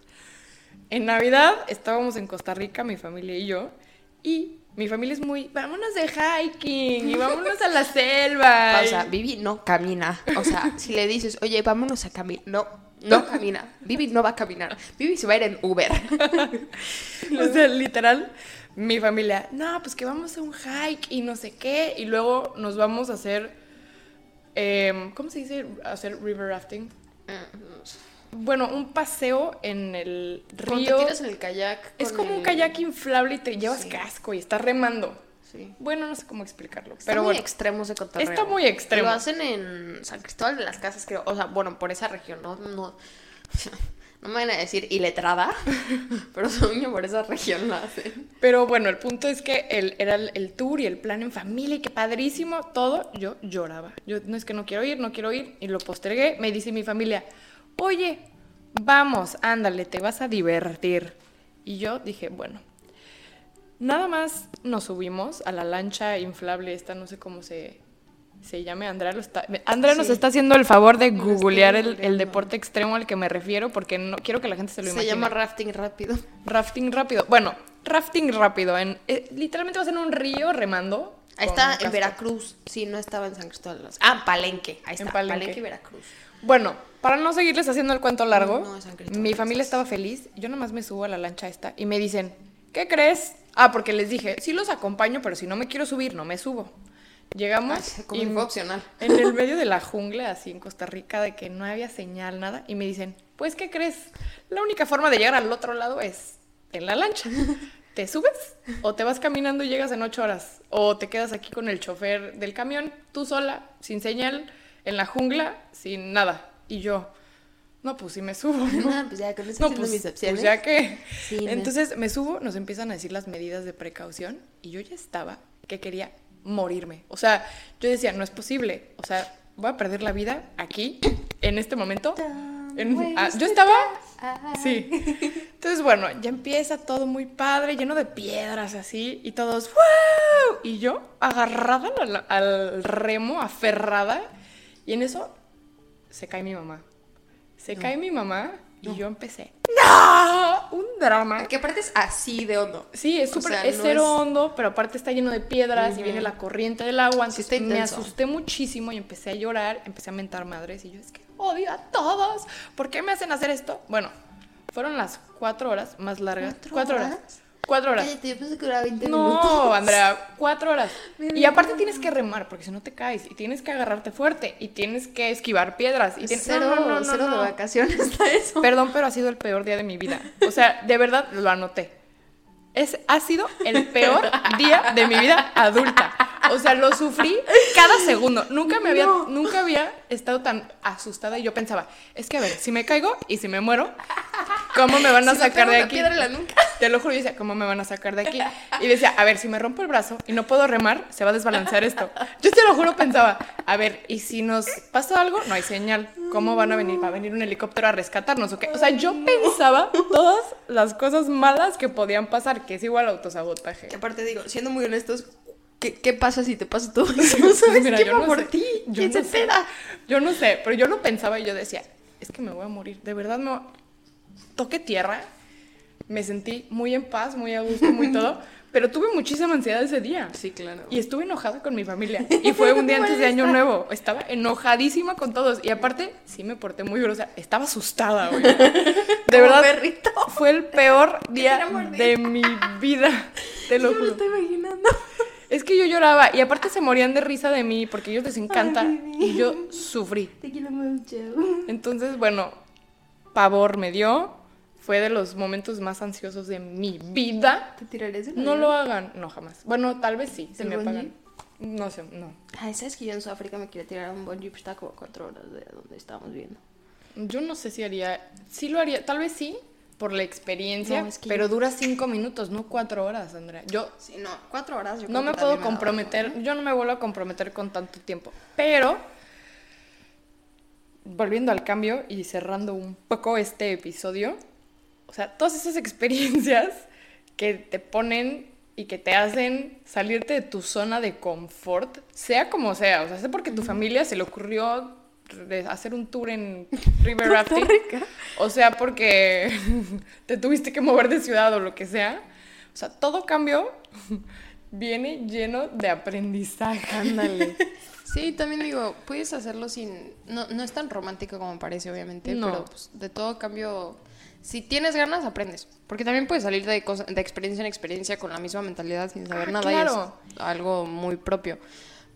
En Navidad estábamos en Costa Rica, mi familia y yo, y mi familia es muy, vámonos de hiking y vámonos a la selva. Pausa, y- Vivi no camina. O sea, si le dices, oye, vámonos a caminar. No, no camina. Vivi no va a caminar. Vivi se va a ir en Uber. O sea, literal, mi familia, no, pues que vamos a un hike y no sé qué, y luego nos vamos a hacer, em, ¿cómo se dice? Hacer river rafting. Bueno, un paseo en el río. te tiras en el kayak. Es como un kayak inflable y te llevas Sí. casco y estás remando. Sí. Bueno, no sé cómo explicarlo, Está pero muy bueno. extremo ese cotorreo. Está muy extremo. Lo hacen en San Cristóbal de las Casas, creo. O sea, bueno, por esa región, no, no, no me van a decir iletrada, pero yo por esa región lo hacen. Pero bueno, el punto es que el, era el, el tour y el plan en familia y que padrísimo, todo, yo lloraba. Yo no es que no quiero ir, no quiero ir, y lo postergué. Me dice mi familia, oye, vamos, ándale, te vas a divertir. Y yo dije, bueno, nada más nos subimos a la lancha inflable, esta no sé cómo se, se llame, Andrea, lo está, Andrea nos está haciendo el favor de googlear el, deporte extremo al que me refiero porque no quiero que la gente se lo Se imagine. llama rafting rápido. Rafting rápido. Bueno, rafting rápido. En, eh, literalmente vas en un río remando. Ahí está en. Veracruz. Sí, no estaba en San Cristóbal. Ah, Palenque. Ahí En está. Palenque. Palenque. y Veracruz. Bueno, para no seguirles haciendo el cuento largo, No, no, mi familia estaba feliz. Yo nomás me subo a la lancha esta y me dicen, ¿qué crees? Ah, porque les dije, sí los acompaño, pero si no me quiero subir, no me subo. Llegamos Ay, como y opcional. en el medio de la jungla, así en Costa Rica, de que no había señal, nada, y me dicen, pues, ¿qué crees? La única forma de llegar al otro lado es en la lancha. ¿te subes o te vas caminando y llegas en ocho horas? ¿O te quedas aquí con el chofer del camión, tú sola, sin señal, en la jungla, sin nada? Y yo, no, pues sí me subo, ¿no? Ah, pues ya con eso No, pues, mis pues opciones. ya que. Sí, no. Entonces me subo, nos empiezan a decir las medidas de precaución y yo ya estaba que quería morirme. O sea, yo decía, no es posible. O sea, voy a perder la vida aquí, en este momento. En- ah, yo estaba. Sí. Entonces, bueno, ya empieza todo muy padre, lleno de piedras así, y todos, ¡wow! Y yo agarrada al, al remo, aferrada, y en eso se cae mi mamá. Se cae mi mamá y yo empecé, ¡No! Un drama. Que aparte es así de hondo. Sí, es O súper, sea, es no cero es- hondo, pero aparte está lleno de piedras y viene la corriente del agua. Entonces me asusté muchísimo y empecé a llorar, empecé a mentar madres y yo es que odio a todos. ¿Por qué me hacen hacer esto? Bueno, fueron las cuatro horas más largas. ¿Cuatro ¿Cuatro, horas? horas? Cuatro horas. Cállate, yo pensé que duraba 20 minutos. No, Andrea, cuatro horas. Y aparte tienes que remar, porque si no te caes, y tienes que agarrarte fuerte, y tienes que esquivar piedras. Y tienes... Cero, no, no, no, cero no. de vacaciones está eso. Perdón, pero ha sido el peor día de mi vida. O sea, de verdad lo anoté. Es, ha sido el peor día de mi vida adulta. O sea, lo sufrí cada segundo. Nunca me había, nunca había estado tan asustada y yo pensaba, es que a ver, si me caigo y si me muero, ¿cómo me van a Si sacar de aquí? piedra en la nuca. Te lo juro, yo decía, ¿cómo me van a sacar de aquí? Y decía, a ver, si me rompo el brazo y no puedo remar, se va a desbalancear esto. Yo te lo juro, pensaba, a ver, ¿y si nos pasa algo? No hay señal. ¿Cómo van a venir? ¿Va a venir un helicóptero a rescatarnos o qué? O sea, yo pensaba todas las cosas malas que podían pasar, que es igual autosabotaje. Que aparte digo, siendo muy honestos, ¿qué, qué pasa si te pasa todo eso? ¿Sabes Mira, qué yo va no por sé. ti? Yo ¿Quién no se entera? Yo no sé, pero yo lo pensaba y yo decía, es que me voy a morir. De verdad, me voy- toqué tierra, me sentí muy en paz, muy a gusto, muy todo, pero tuve muchísima ansiedad ese día. Sí, claro. Y estuve enojada con mi familia. Y fue un día antes de Año Nuevo. Estaba enojadísima con todos. Y aparte, sí me porté muy grosa. Estaba asustada, güey. De verdad. perrito. Fue el peor día de mi vida. Te lo Yo me juro. estoy imaginando. Es que yo lloraba. Y aparte se morían de risa de mí porque ellos les encanta. Ay, y yo sufrí. Te quiero mucho. Entonces, bueno, pavor me dio. Fue de los momentos más ansiosos de mi vida. ¿Te tirarías de la No lo hagan. No, jamás. Bueno, tal vez sí. Se ¿El me apagan. No sé, no. Ay, ¿sabes que yo en Sudáfrica me quería tirar a un bungee? Pero estaba como a cuatro horas de donde estábamos viendo. Yo no sé si haría. Sí lo haría. Tal vez sí, por la experiencia. No, es que pero yo- dura cinco minutos, no cuatro horas, Andrea. Yo Sí, no, cuatro horas. Yo no me puedo comprometer. ¿eh? Yo no me vuelvo a comprometer con tanto tiempo. Pero. Volviendo al cambio y cerrando un poco este episodio. O sea, todas esas experiencias que te ponen y que te hacen salirte de tu zona de confort, sea como sea. O sea, sea porque tu familia se le ocurrió hacer un tour en River Rafting. O sea, porque te tuviste que mover de ciudad o lo que sea. O sea, todo cambio viene lleno de aprendizaje. Ándale. Sí, también digo, puedes hacerlo sin... No, no es tan romántico como parece, obviamente, No. pero pues, de todo cambio... Si tienes ganas, aprendes. Porque también puedes salir de, cosa- de experiencia en experiencia con la misma mentalidad sin saber Ah, nada claro. y es algo muy propio.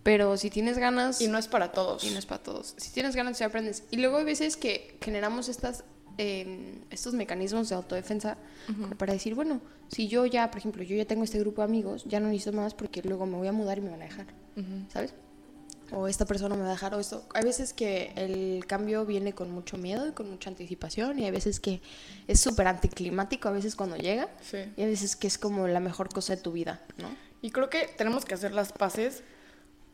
Pero si tienes ganas... Y no es para todos. Y no es para todos. Si tienes ganas, sí aprendes. Y luego hay veces que generamos estas, eh, estos mecanismos de autodefensa para decir, bueno, si yo ya, por ejemplo, yo ya tengo este grupo de amigos, ya no necesito más porque luego me voy a mudar y me van a dejar. ¿Sabes? O esta persona me va a dejar o esto. Hay veces que el cambio viene con mucho miedo y con mucha anticipación y hay veces que es súper anticlimático a veces cuando llega Sí. y hay veces que es como la mejor cosa de tu vida, ¿no? Y creo que tenemos que hacer las paces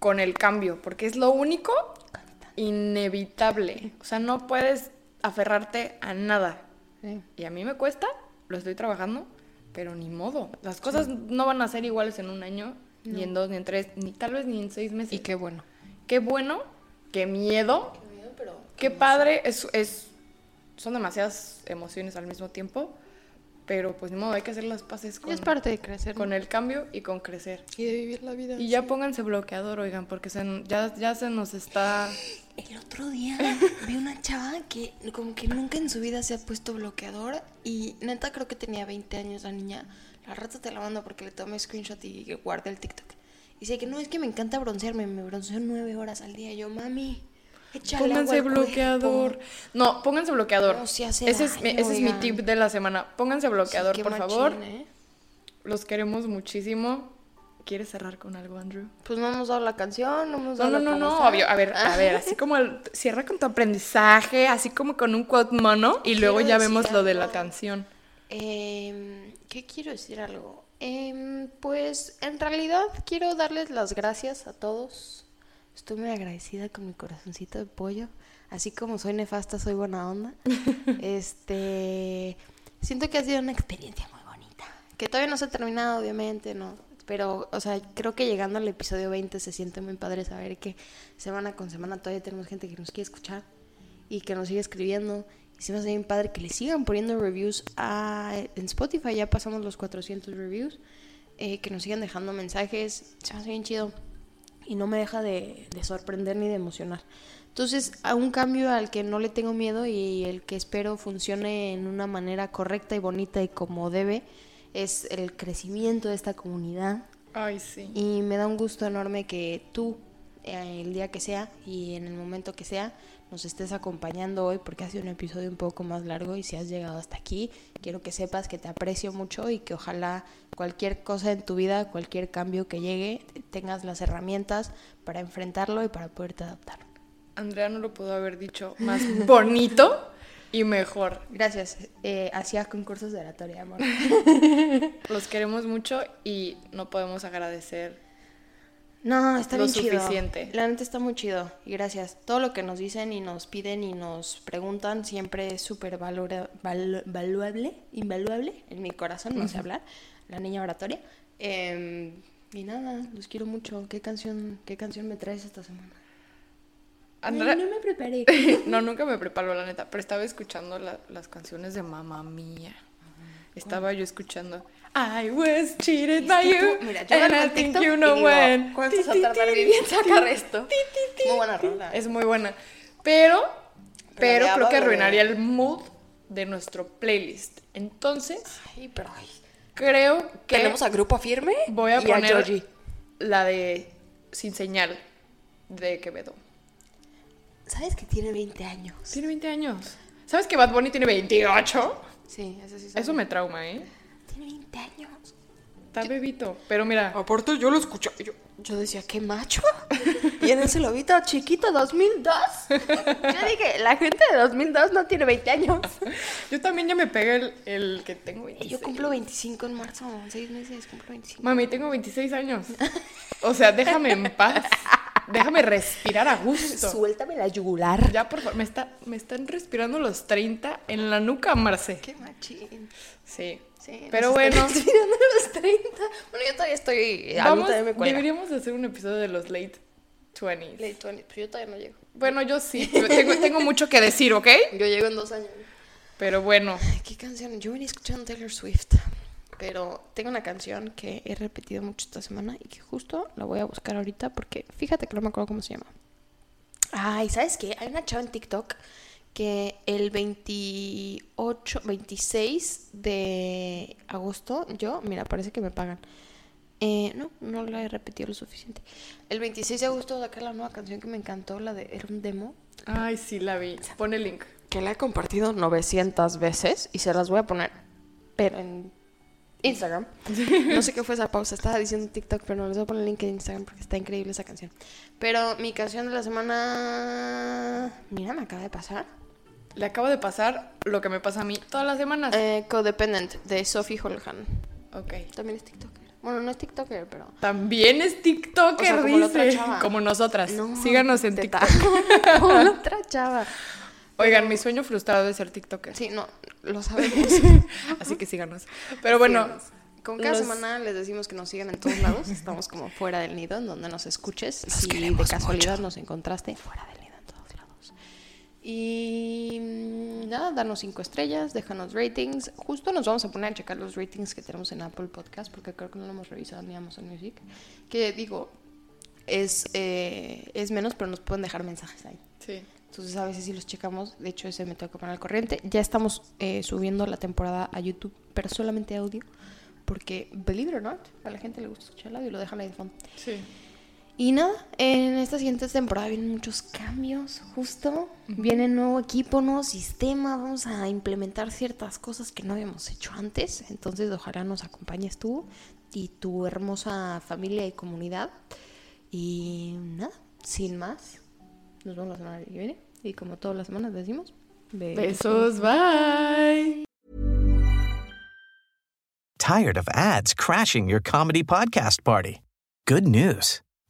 con el cambio, porque es lo único inevitable. O sea, no puedes aferrarte a nada. Sí. Y a mí me cuesta, lo estoy trabajando, pero ni modo. Las cosas no van a ser iguales en un año, ni en dos, ni en tres, ni tal vez ni en seis meses. Y qué bueno. Qué bueno, qué miedo, qué padre, es, es, son demasiadas emociones al mismo tiempo, pero pues ni modo, hay que hacer las paces Y con, es parte de crecer. con el cambio y con crecer. Y de vivir la vida. Y ya pónganse bloqueador, oigan, porque se, ya, ya se nos está... El otro día vi una chava que como que nunca en su vida se ha puesto bloqueador y neta creo que tenía 20 años la niña. La rata te la mando porque le tomé screenshot y guardé el TikTok. Dice que no, es que me encanta broncearme, me bronceo nueve horas al día. Y yo, mami, échale Pónganse agua al bloqueador. cuerpo". No, pónganse bloqueador. No, sí hace ese, es, mi- ese es mi tip de la semana. Pónganse bloqueador, Sí, por favor. ¿eh? Los queremos muchísimo. ¿Quieres cerrar con algo, Andrew? Pues no hemos dado la canción, no hemos No, dado no, la no, no, pausa. obvio. A ver, a ver, así como el- cierra con tu aprendizaje, así como con un quote mono, y luego Quiero ya vemos lo de la canción. Em, ¿Qué quiero decir algo? Em, pues en realidad quiero darles las gracias a todos. Estoy muy agradecida con mi corazoncito de pollo. Así como soy nefasta, soy buena onda. este, siento que ha sido una experiencia muy bonita. Que todavía no se ha terminado, obviamente, ¿no? Pero, o sea, creo que llegando al episodio 20 se siente muy padre saber que semana con semana todavía tenemos gente que nos quiere escuchar y que nos sigue escribiendo. Se me hace bien padre que le sigan poniendo reviews a, en Spotify. Ya pasamos los 400 reviews. eh, que nos sigan dejando mensajes. Se me hace bien chido. Y no me deja de, de sorprender ni de emocionar. Entonces, a un cambio al que no le tengo miedo y el que espero funcione en una manera correcta y bonita y como debe, es el crecimiento de esta comunidad. Ay, sí. Y me da un gusto enorme que tú, eh, el día que sea y en el momento que sea, nos estés acompañando hoy porque ha sido un episodio un poco más largo y si has llegado hasta aquí, quiero que sepas que te aprecio mucho y que ojalá cualquier cosa en tu vida, cualquier cambio que llegue, tengas las herramientas para enfrentarlo y para poderte adaptar. Andrea no lo pudo haber dicho más bonito y mejor. Gracias. Eh, hacía concursos de oratoria, amor. Los queremos mucho y no podemos agradecer. No, está Lo bien chido. suficiente. La neta está muy chido. Y gracias. Todo lo que nos dicen y nos piden y nos preguntan siempre es súper valora- valuable, invaluable en mi corazón, no sé hablar. La niña oratoria. Eh, y nada, los quiero mucho. ¿Qué canción, qué canción me traes esta semana? No me preparé. No, nunca me preparo, la neta, pero estaba escuchando la- las canciones de Mamá Mía. Estaba yo escuchando I was cheated by you. Mira, yo and I think you know when. ¿cuánto se va a tardar Vivi en sacar esto? ti, ti, ti. Muy buena rola. Es muy buena. Pero, pero creo que arruinaría el mood de nuestro playlist. Entonces, Ay, pero ay. creo que Tenemos a Grupo Firme voy a poner la de Sin Señal de Quevedo. ¿Sabes que tiene 20 años? Tiene 20 años. ¿Sabes que Bad Bunny tiene 28? Sí, eso sí. Eso me trauma, ¿eh? Tiene 20 años. Está bebito. Pero mira, Aparte, yo lo escuché. Yo, yo decía, ¿qué macho? Y en ese lobito chiquito 2002. Yo dije, la gente de 2002 no tiene 20 años. yo también ya me pegué el, el que tengo Y 26. yo cumplo 25 en marzo. En 6 meses cumplo 25. Mami, tengo 26 años. O sea, déjame en paz. Déjame respirar a gusto. Suéltame la yugular. Ya, por favor, me, está, me están respirando los 30 en la nuca, Marce. Qué machín. Sí. Sí, Pero nos bueno, respirando los 30. Bueno, yo todavía estoy. a mí vamos, me cuelga. deberíamos hacer un episodio de los late 20s. Late 20, pero yo todavía no llego. Bueno, yo sí, tengo, tengo mucho que decir, ¿ok? Yo llego en dos años. Pero bueno, Ay, ¿Qué canción? Yo venía escuchando Taylor Swift. Pero tengo una canción que he repetido mucho esta semana y que justo la voy a buscar ahorita porque fíjate que no me acuerdo cómo se llama. Ay, ¿sabes qué? Hay una chava en TikTok que el 28, 26 de agosto, yo, mira, parece que me pagan. Eh, no, no la he repetido lo suficiente. El 26 de agosto sacar la nueva canción que me encantó, la de Era un demo, ay, sí, la vi. Pon el link. que la he compartido 900 veces y se las voy a poner, pero en Instagram. No sé qué fue esa pausa, estaba diciendo TikTok, pero no les voy a poner el link en Instagram porque está increíble esa canción. Pero mi canción de la semana, mira, me acaba de pasar. Le acaba de pasar lo que me pasa a mí todas las semanas. Eh, Codependent de Sophie Holhan. ok. También es TikToker. Bueno, no es TikToker, pero... También es TikToker, O sea, como la otra dice. chava. Como nosotras. No, Síganos en. TikTok. como la otra chava. Oigan, mi sueño frustrado es ser TikToker. Sí, no, lo sabemos. Así que síganos. Pero bueno, Con cada los- semana les decimos que nos sigan en todos lados. Estamos como fuera del nido, en donde nos escuches. si de casualidad nos encontraste fuera del nido. Y mm, nada, danos cinco estrellas, déjanos ratings. Justo nos vamos a poner a checar los ratings que tenemos en Apple Podcast, porque creo que no lo hemos revisado ni Amazon Music. Que digo, es, eh, es menos, pero nos pueden dejar mensajes ahí. sí. Entonces a veces sí los checamos. De hecho, ese me tengo que poner al corriente. Ya estamos eh, subiendo la temporada a YouTube, pero solamente audio. Porque, believe it or not, a la gente le gusta escuchar el audio y lo dejan ahí de fondo. Sí. Y nada, en esta siguiente temporada vienen muchos cambios, justo. Viene nuevo equipo, nuevo sistema. Vamos a implementar ciertas cosas que no habíamos hecho antes. Entonces, ojalá nos acompañes tú y tu hermosa familia y comunidad. Y nada, sin más, nos vemos la semana que viene. Y como todas las semanas decimos, besos, bye. Tired of ads crashing your comedy podcast party? Good news.